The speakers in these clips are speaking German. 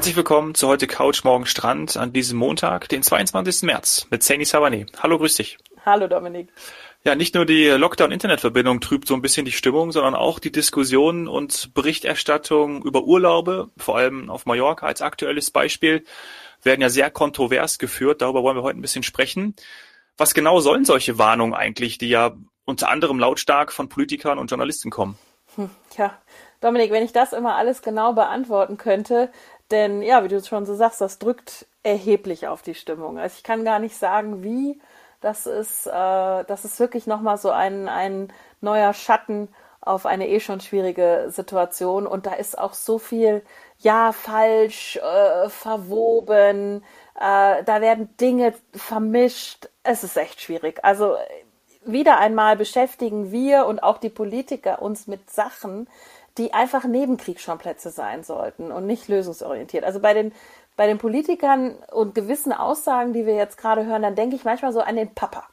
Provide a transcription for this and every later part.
Herzlich willkommen zu heute Couch Morgen Strand an diesem Montag, den 22. März mit Saini Savane. Hallo, grüß dich. Hallo Dominik. Ja, nicht nur die Lockdown-Internetverbindung trübt so ein bisschen die Stimmung, sondern auch die Diskussion und Berichterstattung über Urlaube, vor allem auf Mallorca als aktuelles Beispiel, werden ja sehr kontrovers geführt. Darüber wollen wir heute ein bisschen sprechen. Was genau sollen solche Warnungen eigentlich, die ja unter anderem lautstark von Politikern und Journalisten kommen? Hm, ja, Dominik, wenn ich das immer alles genau beantworten könnte, denn ja, wie du schon so sagst, das drückt erheblich auf die Stimmung. Also ich kann gar nicht sagen, wie. Das ist, äh, das ist wirklich nochmal so ein, ein neuer Schatten auf eine eh schon schwierige Situation. Und da ist auch so viel, ja, falsch, äh, verwoben. Äh, da werden Dinge vermischt. Es ist echt schwierig. Also wieder einmal beschäftigen wir und auch die Politiker uns mit Sachen, die einfach Nebenkriegsschauplätze sein sollten und nicht lösungsorientiert. Also bei den, bei den Politikern und gewissen Aussagen, die wir jetzt gerade hören, dann denke ich manchmal so an den Papa.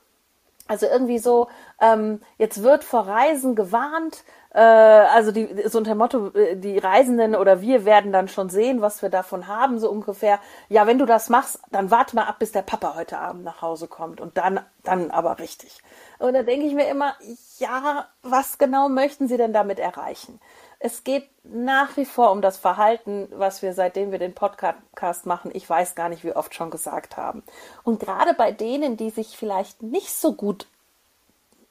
Also irgendwie so, ähm, jetzt wird vor Reisen gewarnt, äh, also die, so unter dem Motto, äh, die Reisenden oder wir werden dann schon sehen, was wir davon haben, so ungefähr. Ja, wenn du das machst, dann warte mal ab, bis der Papa heute Abend nach Hause kommt und dann, dann aber richtig. Und da denke ich mir immer, ja, was genau möchten Sie denn damit erreichen? Es geht nach wie vor um das Verhalten, was wir seitdem wir den Podcast machen, ich weiß gar nicht, wie oft schon gesagt haben. Und gerade bei denen, die sich vielleicht nicht so gut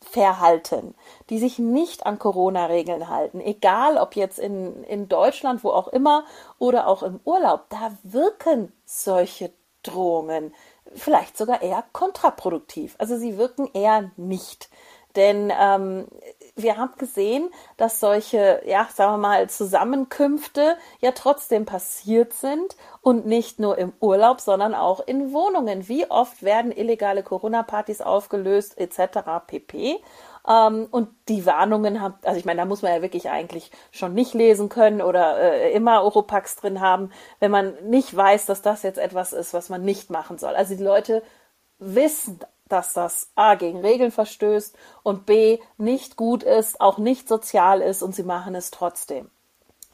verhalten, die sich nicht an Corona-Regeln halten, egal ob jetzt in, in Deutschland, wo auch immer, oder auch im Urlaub, da wirken solche Drohungen vielleicht sogar eher kontraproduktiv. Also sie wirken eher nicht. Denn ähm, wir haben gesehen, dass solche, ja, sagen wir mal, Zusammenkünfte ja trotzdem passiert sind und nicht nur im Urlaub, sondern auch in Wohnungen. Wie oft werden illegale Corona-Partys aufgelöst, etc. pp. Ähm, und die Warnungen haben, also ich meine, da muss man ja wirklich eigentlich schon nicht lesen können oder äh, immer Oropax drin haben, wenn man nicht weiß, dass das jetzt etwas ist, was man nicht machen soll. Also die Leute wissen dass das A gegen Regeln verstößt und B nicht gut ist, auch nicht sozial ist und sie machen es trotzdem.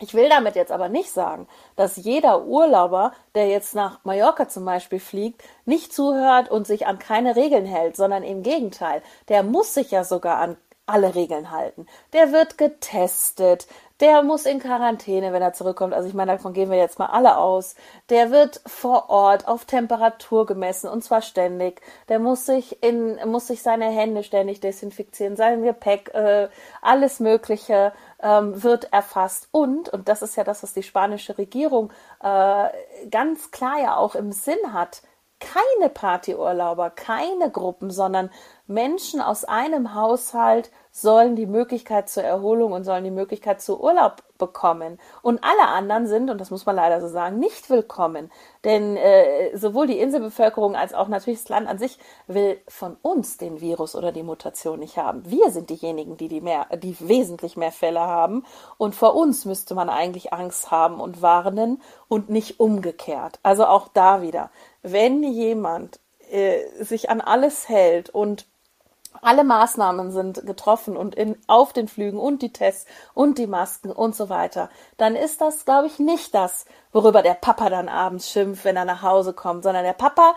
Ich will damit jetzt aber nicht sagen, dass jeder Urlauber, der jetzt nach Mallorca zum Beispiel fliegt, nicht zuhört und sich an keine Regeln hält, sondern im Gegenteil, der muss sich ja sogar an alle Regeln halten. Der wird getestet, der muss in Quarantäne, wenn er zurückkommt. Also ich meine, davon gehen wir jetzt mal alle aus. Der wird vor Ort auf Temperatur gemessen und zwar ständig. Der muss sich in, muss sich seine Hände ständig desinfizieren, sein Gepäck, äh, alles Mögliche ähm, wird erfasst. Und, und das ist ja das, was die spanische Regierung äh, ganz klar ja auch im Sinn hat, keine Partyurlauber, keine Gruppen, sondern Menschen aus einem Haushalt sollen die Möglichkeit zur Erholung und sollen die Möglichkeit zu Urlaub bekommen. Und alle anderen sind, und das muss man leider so sagen, nicht willkommen. Denn äh, sowohl die Inselbevölkerung als auch natürlich das Land an sich will von uns den Virus oder die Mutation nicht haben. Wir sind diejenigen, die, die, mehr, die wesentlich mehr Fälle haben. Und vor uns müsste man eigentlich Angst haben und warnen und nicht umgekehrt. Also auch da wieder. Wenn jemand äh, sich an alles hält und alle Maßnahmen sind getroffen und in, auf den Flügen und die Tests und die Masken und so weiter, dann ist das, glaube ich, nicht das, worüber der Papa dann abends schimpft, wenn er nach Hause kommt, sondern der Papa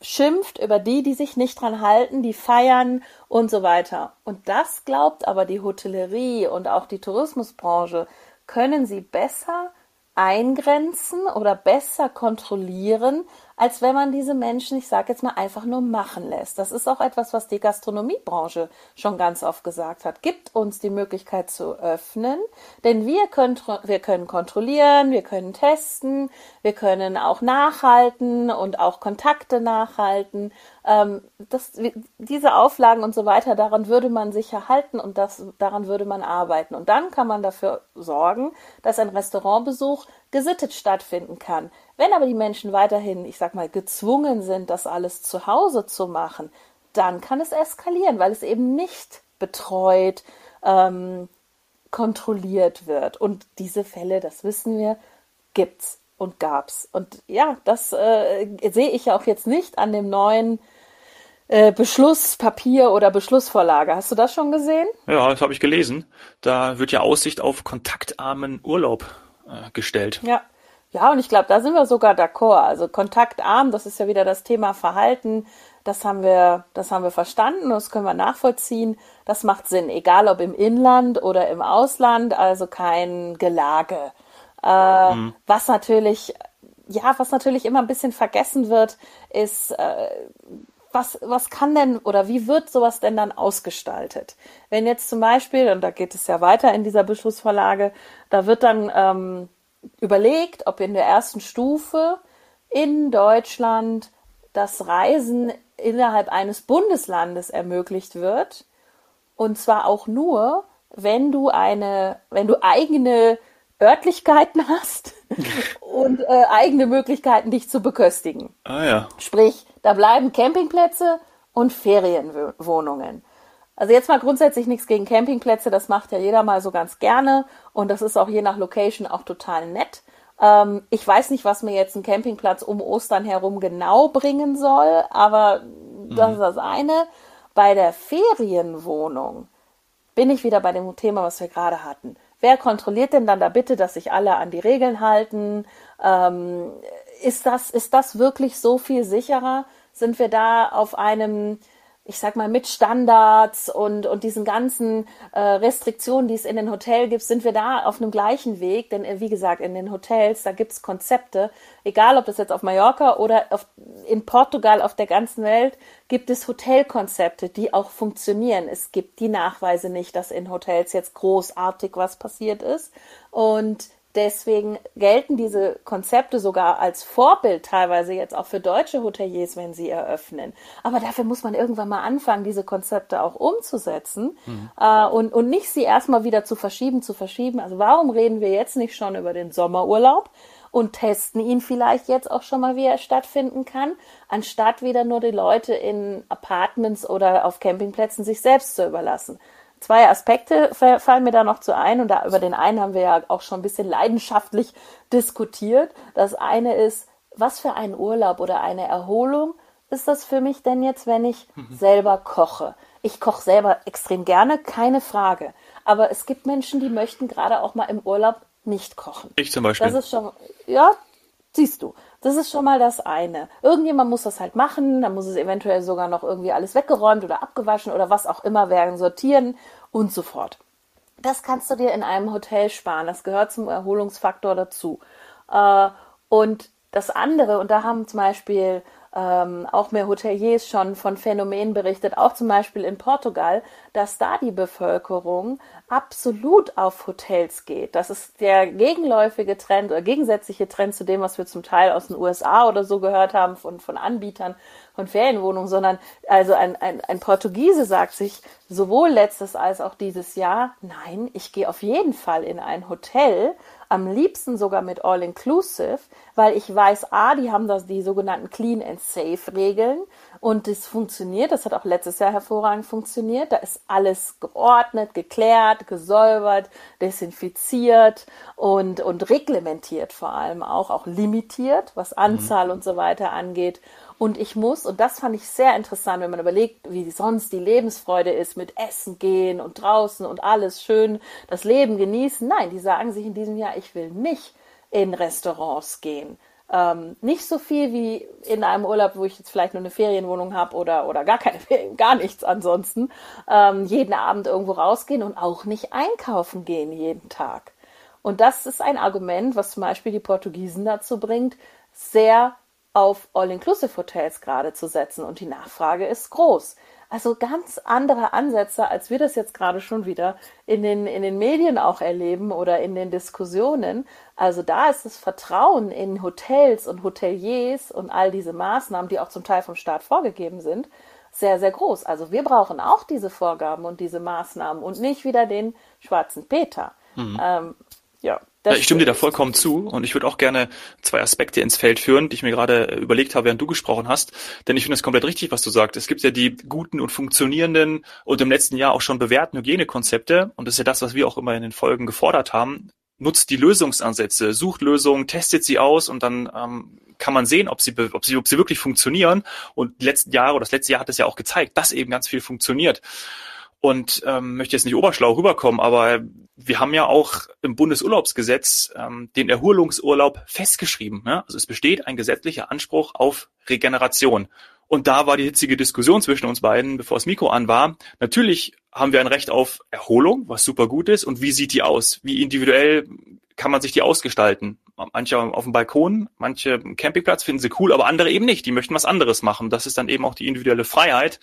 schimpft über die, die sich nicht dran halten, die feiern und so weiter. Und das glaubt aber die Hotellerie und auch die Tourismusbranche, können sie besser eingrenzen oder besser kontrollieren, als wenn man diese Menschen, ich sage jetzt mal, einfach nur machen lässt. Das ist auch etwas, was die Gastronomiebranche schon ganz oft gesagt hat. Gibt uns die Möglichkeit zu öffnen, denn wir können, wir können kontrollieren, wir können testen, wir können auch nachhalten und auch Kontakte nachhalten. Ähm, das, diese Auflagen und so weiter, daran würde man sich erhalten und das, daran würde man arbeiten. Und dann kann man dafür sorgen, dass ein Restaurantbesuch gesittet stattfinden kann. Wenn aber die Menschen weiterhin, ich sag mal, gezwungen sind, das alles zu Hause zu machen, dann kann es eskalieren, weil es eben nicht betreut, ähm, kontrolliert wird. Und diese Fälle, das wissen wir, gibt's und gab's. Und ja, das äh, sehe ich ja auch jetzt nicht an dem neuen äh, Beschlusspapier oder Beschlussvorlage. Hast du das schon gesehen? Ja, das habe ich gelesen. Da wird ja Aussicht auf kontaktarmen Urlaub äh, gestellt. Ja, Ja, und ich glaube, da sind wir sogar d'accord. Also kontaktarm, das ist ja wieder das Thema Verhalten. Das haben wir, das haben wir verstanden, das können wir nachvollziehen. Das macht Sinn, egal ob im Inland oder im Ausland, also kein Gelage. Äh, mhm. Was natürlich, ja, was natürlich immer ein bisschen vergessen wird, ist, äh, was, was kann denn oder wie wird sowas denn dann ausgestaltet? Wenn jetzt zum Beispiel, und da geht es ja weiter in dieser Beschlussvorlage, da wird dann ähm, überlegt, ob in der ersten Stufe in Deutschland das Reisen innerhalb eines Bundeslandes ermöglicht wird. Und zwar auch nur, wenn du eine, wenn du eigene Örtlichkeiten hast und äh, eigene Möglichkeiten, dich zu beköstigen. Ah ja. Sprich, da bleiben Campingplätze und Ferienwohnungen. Also jetzt mal grundsätzlich nichts gegen Campingplätze, das macht ja jeder mal so ganz gerne und das ist auch je nach Location auch total nett. Ähm, ich weiß nicht, was mir jetzt ein Campingplatz um Ostern herum genau bringen soll, aber mhm. das ist das eine. Bei der Ferienwohnung bin ich wieder bei dem Thema, was wir gerade hatten. Wer kontrolliert denn dann da bitte, dass sich alle an die Regeln halten? Ähm, ist, das, ist das wirklich so viel sicherer? Sind wir da auf einem ich sag mal, mit Standards und, und diesen ganzen äh, Restriktionen, die es in den Hotels gibt, sind wir da auf einem gleichen Weg. Denn äh, wie gesagt, in den Hotels, da gibt's Konzepte, egal ob das jetzt auf Mallorca oder auf, in Portugal, auf der ganzen Welt, gibt es Hotelkonzepte, die auch funktionieren. Es gibt die Nachweise nicht, dass in Hotels jetzt großartig was passiert ist. Und Deswegen gelten diese Konzepte sogar als Vorbild teilweise jetzt auch für deutsche Hoteliers, wenn sie eröffnen. Aber dafür muss man irgendwann mal anfangen, diese Konzepte auch umzusetzen mhm. äh, und, und nicht sie erstmal wieder zu verschieben, zu verschieben. Also warum reden wir jetzt nicht schon über den Sommerurlaub? und testen ihn vielleicht jetzt auch schon mal, wie er stattfinden kann, anstatt wieder nur die Leute in Apartments oder auf Campingplätzen sich selbst zu überlassen. Zwei Aspekte fallen mir da noch zu ein und da, über den einen haben wir ja auch schon ein bisschen leidenschaftlich diskutiert. Das eine ist, was für ein Urlaub oder eine Erholung ist das für mich denn jetzt, wenn ich mhm. selber koche? Ich koche selber extrem gerne, keine Frage. Aber es gibt Menschen, die möchten gerade auch mal im Urlaub nicht kochen. Ich zum Beispiel. Das ist schon, ja, siehst du. Das ist schon mal das eine. Irgendjemand muss das halt machen, dann muss es eventuell sogar noch irgendwie alles weggeräumt oder abgewaschen oder was auch immer werden, sortieren und so fort. Das kannst du dir in einem Hotel sparen. Das gehört zum Erholungsfaktor dazu. Äh, und das andere, und da haben zum Beispiel ähm, auch mehr Hoteliers schon von Phänomenen berichtet, auch zum Beispiel in Portugal, dass da die Bevölkerung absolut auf Hotels geht. Das ist der gegenläufige Trend oder gegensätzliche Trend zu dem, was wir zum Teil aus den USA oder so gehört haben von, von Anbietern von Ferienwohnungen, sondern also ein, ein, ein Portugiese sagt sich sowohl letztes als auch dieses Jahr, nein, ich gehe auf jeden Fall in ein Hotel, am liebsten sogar mit All-Inclusive, weil ich weiß, a, die haben das die sogenannten Clean and Safe Regeln und das funktioniert. Das hat auch letztes Jahr hervorragend funktioniert. Da ist alles geordnet, geklärt, gesäubert, desinfiziert und und reglementiert vor allem auch auch limitiert, was Anzahl mhm. und so weiter angeht. Und ich muss, und das fand ich sehr interessant, wenn man überlegt, wie sonst die Lebensfreude ist mit Essen gehen und draußen und alles schön, das Leben genießen. Nein, die sagen sich in diesem Jahr, ich will nicht in Restaurants gehen. Ähm, nicht so viel wie in einem Urlaub, wo ich jetzt vielleicht nur eine Ferienwohnung habe oder, oder gar keine Ferien, gar nichts ansonsten. Ähm, jeden Abend irgendwo rausgehen und auch nicht einkaufen gehen jeden Tag. Und das ist ein Argument, was zum Beispiel die Portugiesen dazu bringt, sehr auf All-Inclusive-Hotels gerade zu setzen und die Nachfrage ist groß. Also ganz andere Ansätze, als wir das jetzt gerade schon wieder in den, in den Medien auch erleben oder in den Diskussionen. Also da ist das Vertrauen in Hotels und Hoteliers und all diese Maßnahmen, die auch zum Teil vom Staat vorgegeben sind, sehr, sehr groß. Also wir brauchen auch diese Vorgaben und diese Maßnahmen und nicht wieder den schwarzen Peter. Mhm. Ähm, ja, ich stimme dir da vollkommen zu und ich würde auch gerne zwei Aspekte ins Feld führen, die ich mir gerade überlegt habe, während du gesprochen hast. Denn ich finde es komplett richtig, was du sagst. Es gibt ja die guten und funktionierenden und im letzten Jahr auch schon bewährten Hygienekonzepte und das ist ja das, was wir auch immer in den Folgen gefordert haben. Nutzt die Lösungsansätze, sucht Lösungen, testet sie aus und dann ähm, kann man sehen, ob sie, ob sie, ob sie wirklich funktionieren. Und die letzten Jahre oder das letzte Jahr hat es ja auch gezeigt, dass eben ganz viel funktioniert und ähm, möchte jetzt nicht oberschlau rüberkommen, aber wir haben ja auch im Bundesurlaubsgesetz ähm, den Erholungsurlaub festgeschrieben. Ne? Also es besteht ein gesetzlicher Anspruch auf Regeneration. Und da war die hitzige Diskussion zwischen uns beiden, bevor das Mikro an war. Natürlich haben wir ein Recht auf Erholung, was super gut ist. Und wie sieht die aus? Wie individuell kann man sich die ausgestalten? Manche auf dem Balkon, manche im Campingplatz finden sie cool, aber andere eben nicht. Die möchten was anderes machen. Das ist dann eben auch die individuelle Freiheit.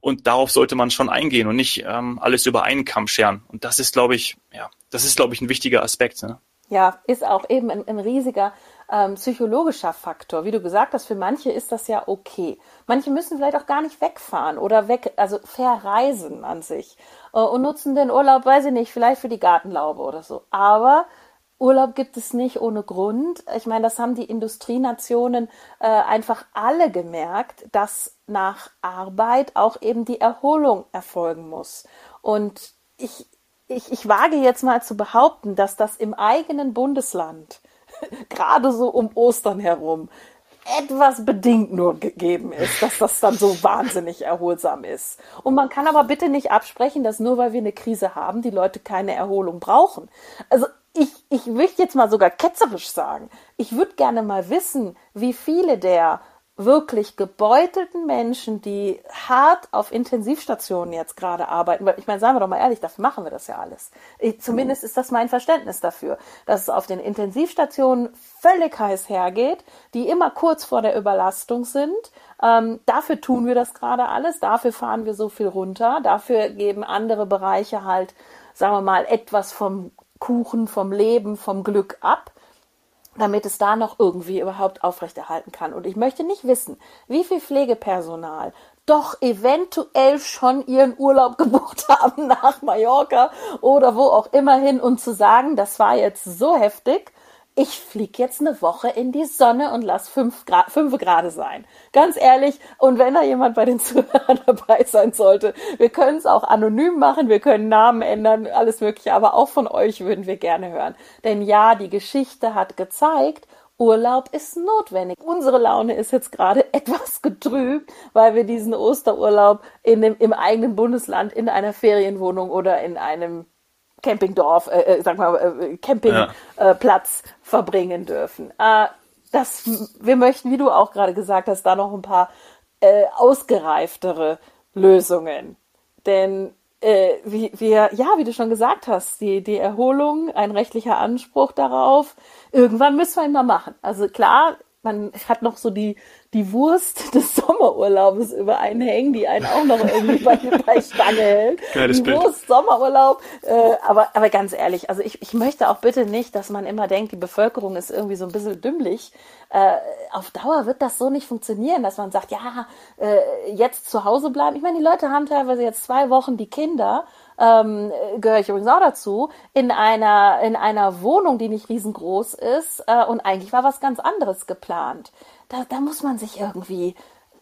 Und darauf sollte man schon eingehen und nicht ähm, alles über einen Kamm scheren. Und das ist, glaube ich, ja, das ist, glaube ich, ein wichtiger Aspekt. Ne? Ja, ist auch eben ein, ein riesiger ähm, psychologischer Faktor. Wie du gesagt hast, für manche ist das ja okay. Manche müssen vielleicht auch gar nicht wegfahren oder weg, also verreisen an sich äh, und nutzen den Urlaub, weiß ich nicht, vielleicht für die Gartenlaube oder so. Aber Urlaub gibt es nicht ohne Grund. Ich meine, das haben die Industrienationen äh, einfach alle gemerkt, dass nach Arbeit auch eben die Erholung erfolgen muss. Und ich, ich, ich wage jetzt mal zu behaupten, dass das im eigenen Bundesland, gerade so um Ostern herum, etwas bedingt nur gegeben ist, dass das dann so wahnsinnig erholsam ist. Und man kann aber bitte nicht absprechen, dass nur weil wir eine Krise haben, die Leute keine Erholung brauchen. Also ich, möchte jetzt mal sogar ketzerisch sagen, ich würde gerne mal wissen, wie viele der wirklich gebeutelten Menschen, die hart auf Intensivstationen jetzt gerade arbeiten, weil ich meine, sagen wir doch mal ehrlich, dafür machen wir das ja alles. Ich, zumindest ist das mein Verständnis dafür, dass es auf den Intensivstationen völlig heiß hergeht, die immer kurz vor der Überlastung sind. Ähm, dafür tun wir das gerade alles, dafür fahren wir so viel runter, dafür geben andere Bereiche halt, sagen wir mal, etwas vom Kuchen vom Leben, vom Glück ab, damit es da noch irgendwie überhaupt aufrechterhalten kann. Und ich möchte nicht wissen, wie viel Pflegepersonal doch eventuell schon ihren Urlaub gebucht haben nach Mallorca oder wo auch immer hin und zu sagen, das war jetzt so heftig, ich fliege jetzt eine Woche in die Sonne und lass fünf, Grad, fünf Grad sein. Ganz ehrlich, und wenn da jemand bei den Zuhörern dabei sein sollte, wir können es auch anonym machen, wir können Namen ändern, alles Mögliche, aber auch von euch würden wir gerne hören. Denn ja, die Geschichte hat gezeigt, Urlaub ist notwendig. Unsere Laune ist jetzt gerade etwas getrübt, weil wir diesen Osterurlaub in dem, im eigenen Bundesland in einer Ferienwohnung oder in einem Campingdorf, äh, äh, sag mal, äh, Campingplatz ja. äh, verbringen dürfen. Äh, das, wir möchten, wie du auch gerade gesagt hast, da noch ein paar äh, ausgereiftere Lösungen. Denn äh, wie, wir, ja, wie du schon gesagt hast, die, die Erholung, ein rechtlicher Anspruch darauf, irgendwann müssen wir ihn mal machen. Also klar, man hat noch so die, die Wurst des Sommerurlaubes über einen hängen, die einen auch noch irgendwie bei, bei Stange hält. Geiles die Bild. Wurst, Sommerurlaub. Äh, aber, aber ganz ehrlich, also ich, ich möchte auch bitte nicht, dass man immer denkt, die Bevölkerung ist irgendwie so ein bisschen dümmlich. Äh, auf Dauer wird das so nicht funktionieren, dass man sagt, ja, äh, jetzt zu Hause bleiben. Ich meine, die Leute haben teilweise jetzt zwei Wochen die Kinder ähm, gehöre ich übrigens auch dazu, in einer, in einer Wohnung, die nicht riesengroß ist äh, und eigentlich war was ganz anderes geplant. Da, da muss man sich irgendwie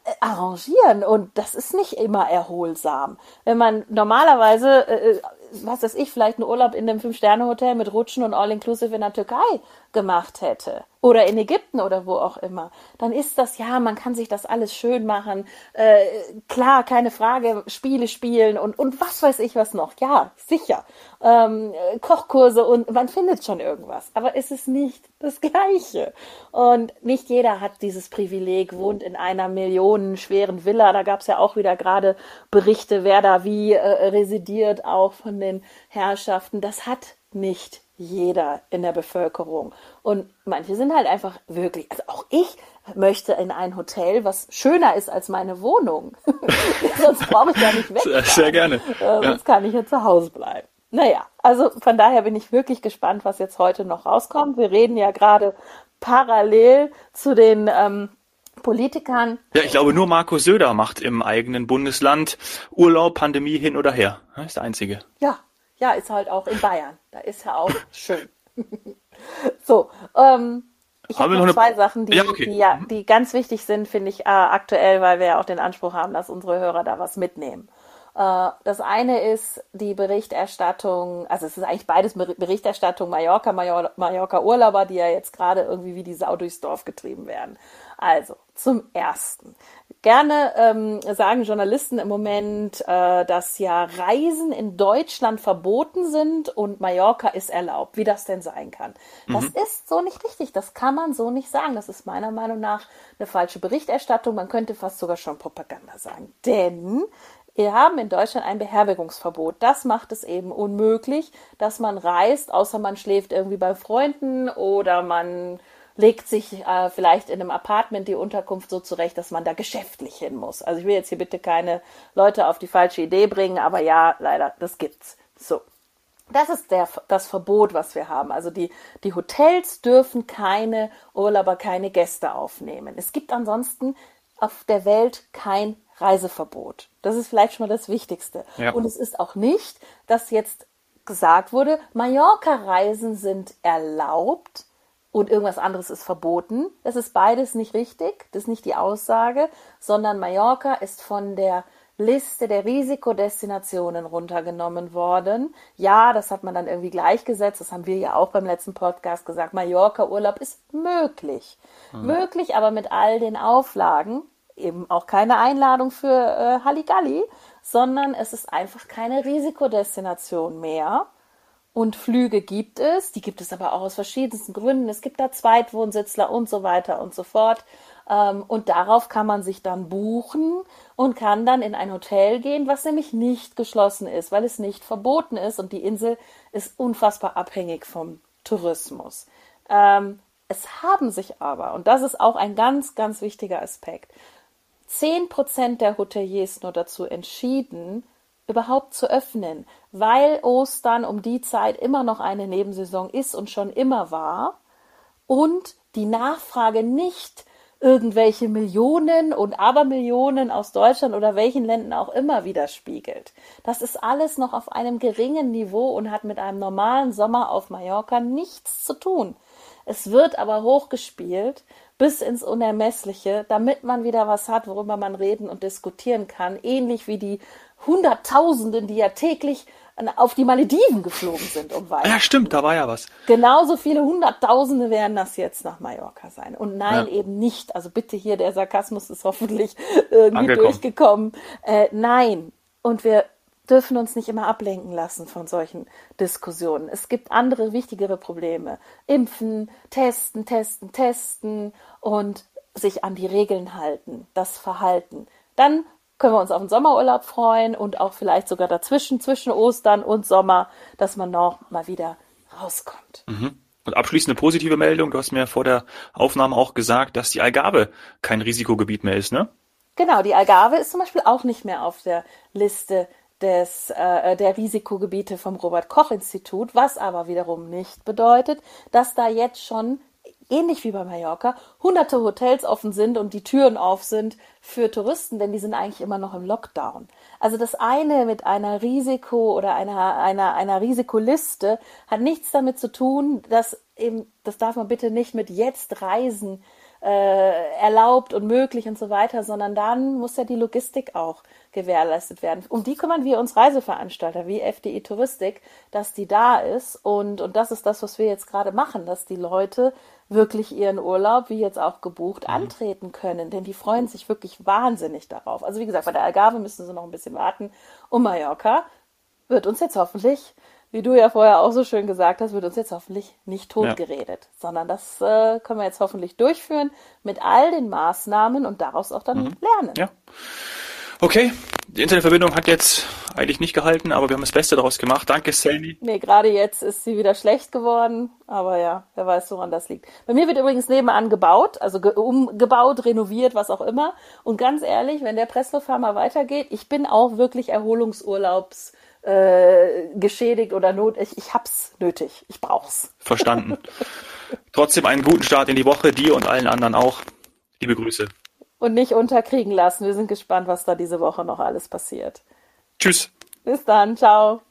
äh, arrangieren und das ist nicht immer erholsam. Wenn man normalerweise, äh, äh, was weiß ich, vielleicht einen Urlaub in einem Fünf-Sterne-Hotel mit Rutschen und All-Inclusive in der Türkei gemacht hätte oder in Ägypten oder wo auch immer, dann ist das ja, man kann sich das alles schön machen. Äh, klar, keine Frage, Spiele spielen und, und was weiß ich was noch. Ja, sicher. Ähm, Kochkurse und man findet schon irgendwas. Aber es ist nicht das Gleiche. Und nicht jeder hat dieses Privileg, wohnt in einer millionenschweren Villa. Da gab es ja auch wieder gerade Berichte, wer da wie äh, residiert, auch von den Herrschaften. Das hat nicht jeder in der Bevölkerung. Und manche sind halt einfach wirklich, also auch ich möchte in ein Hotel, was schöner ist als meine Wohnung. sonst brauche ich ja nicht weg. Sehr, sehr gerne. Äh, ja. Sonst kann ich ja zu Hause bleiben. Naja, also von daher bin ich wirklich gespannt, was jetzt heute noch rauskommt. Wir reden ja gerade parallel zu den ähm, Politikern. Ja, ich glaube, nur Markus Söder macht im eigenen Bundesland Urlaub, Pandemie hin oder her. Das ist der einzige. Ja, ja, ist halt auch in Bayern. Da ist er auch schön. so, ähm, ich habe hab noch, noch zwei Sachen, die ja, okay. die, ja, die ganz wichtig sind, finde ich, äh, aktuell, weil wir ja auch den Anspruch haben, dass unsere Hörer da was mitnehmen. Äh, das eine ist die Berichterstattung, also es ist eigentlich beides Berichterstattung Mallorca, Mallorca Urlauber, die ja jetzt gerade irgendwie wie die Sau durchs Dorf getrieben werden. Also, Zum Ersten. Gerne ähm, sagen Journalisten im Moment, äh, dass ja Reisen in Deutschland verboten sind und Mallorca ist erlaubt. Wie das denn sein kann. Das Mhm. ist so nicht richtig. Das kann man so nicht sagen. Das ist meiner Meinung nach eine falsche Berichterstattung. Man könnte fast sogar schon Propaganda sagen. Denn wir haben in Deutschland ein Beherbergungsverbot. Das macht es eben unmöglich, dass man reist, außer man schläft irgendwie bei Freunden oder man legt sich äh, vielleicht in einem Apartment die Unterkunft so zurecht, dass man da geschäftlich hin muss. Also ich will jetzt hier bitte keine Leute auf die falsche Idee bringen, aber ja, leider, das gibt's. So. Das ist der, das Verbot, was wir haben. Also die, die Hotels dürfen keine Urlauber, keine Gäste aufnehmen. Es gibt ansonsten auf der Welt kein Reiseverbot. Das ist vielleicht schon mal das Wichtigste. Ja. Und es ist auch nicht, dass jetzt gesagt wurde, Mallorca-Reisen sind erlaubt und irgendwas anderes ist verboten. Das ist beides nicht richtig. Das ist nicht die Aussage, sondern Mallorca ist von der Liste der Risikodestinationen runtergenommen worden. Ja, das hat man dann irgendwie gleichgesetzt. Das haben wir ja auch beim letzten Podcast gesagt. Mallorca-Urlaub ist möglich. Möglich, aber mit all den Auflagen. Eben auch keine Einladung für äh, Halligalli, sondern es ist einfach keine Risikodestination mehr. Und Flüge gibt es, die gibt es aber auch aus verschiedensten Gründen. Es gibt da Zweitwohnsitzler und so weiter und so fort. Ähm, Und darauf kann man sich dann buchen und kann dann in ein Hotel gehen, was nämlich nicht geschlossen ist, weil es nicht verboten ist. Und die Insel ist unfassbar abhängig vom Tourismus. Ähm, Es haben sich aber, und das ist auch ein ganz, ganz wichtiger Aspekt, 10% der Hoteliers nur dazu entschieden, überhaupt zu öffnen, weil Ostern um die Zeit immer noch eine Nebensaison ist und schon immer war und die Nachfrage nicht irgendwelche Millionen und Abermillionen aus Deutschland oder welchen Ländern auch immer widerspiegelt. Das ist alles noch auf einem geringen Niveau und hat mit einem normalen Sommer auf Mallorca nichts zu tun. Es wird aber hochgespielt bis ins Unermessliche, damit man wieder was hat, worüber man reden und diskutieren kann. Ähnlich wie die Hunderttausenden, die ja täglich auf die Malediven geflogen sind, um Weihnachten. Ja, stimmt, da war ja was. Genauso viele Hunderttausende werden das jetzt nach Mallorca sein. Und nein, Ja. eben nicht. Also bitte hier, der Sarkasmus ist hoffentlich irgendwie Angekommen. durchgekommen. Äh, nein. Und wir dürfen uns nicht immer ablenken lassen von solchen Diskussionen. Es gibt andere, wichtigere Probleme. Impfen, testen, testen, testen und sich an die Regeln halten, das Verhalten. Dann können wir uns auf den Sommerurlaub freuen und auch vielleicht sogar dazwischen, zwischen Ostern und Sommer, dass man noch mal wieder rauskommt. Und abschließend eine positive Meldung. Du hast mir vor der Aufnahme auch gesagt, dass die Algarve kein Risikogebiet mehr ist, ne? Genau, die Algarve ist zum Beispiel auch nicht mehr auf der Liste des, äh, der Risikogebiete vom Robert Koch Institut, was aber wiederum nicht bedeutet, dass da jetzt schon ähnlich wie bei Mallorca hunderte Hotels offen sind und die Türen auf sind für Touristen, denn die sind eigentlich immer noch im Lockdown. Also das eine mit einer Risiko oder einer, einer, einer Risikoliste hat nichts damit zu tun, dass eben, das darf man bitte nicht mit jetzt Reisen äh, erlaubt und möglich und so weiter, sondern dann muss ja die Logistik auch gewährleistet werden. Um die kümmern wir uns Reiseveranstalter wie FDI Touristik, dass die da ist und, und das ist das, was wir jetzt gerade machen, dass die Leute wirklich ihren Urlaub, wie jetzt auch gebucht, antreten können, denn die freuen sich wirklich wahnsinnig darauf. Also wie gesagt, bei der Algarve müssen sie noch ein bisschen warten. Und Mallorca wird uns jetzt hoffentlich, wie du ja vorher auch so schön gesagt hast, wird uns jetzt hoffentlich nicht totgeredet, sondern das äh, können wir jetzt hoffentlich durchführen mit all den Maßnahmen und daraus auch dann lernen. Ja. Okay, die Internetverbindung hat jetzt eigentlich nicht gehalten, aber wir haben das Beste daraus gemacht. Danke, Sandy. Nee, gerade jetzt ist sie wieder schlecht geworden, aber ja, wer weiß, woran das liegt. Bei mir wird übrigens nebenan gebaut, also ge umgebaut, renoviert, was auch immer. Und ganz ehrlich, wenn der Presslufthammer weitergeht, ich bin auch wirklich Erholungsurlaubs äh, geschädigt oder not. Ich, ich hab's nötig. Ich brauch's. Verstanden. Trotzdem einen guten Start in die Woche, dir und allen anderen auch. Liebe Grüße. Und nicht unterkriegen lassen. Wir sind gespannt, was da diese Woche noch alles passiert. Tschüss. Bis dann. Ciao.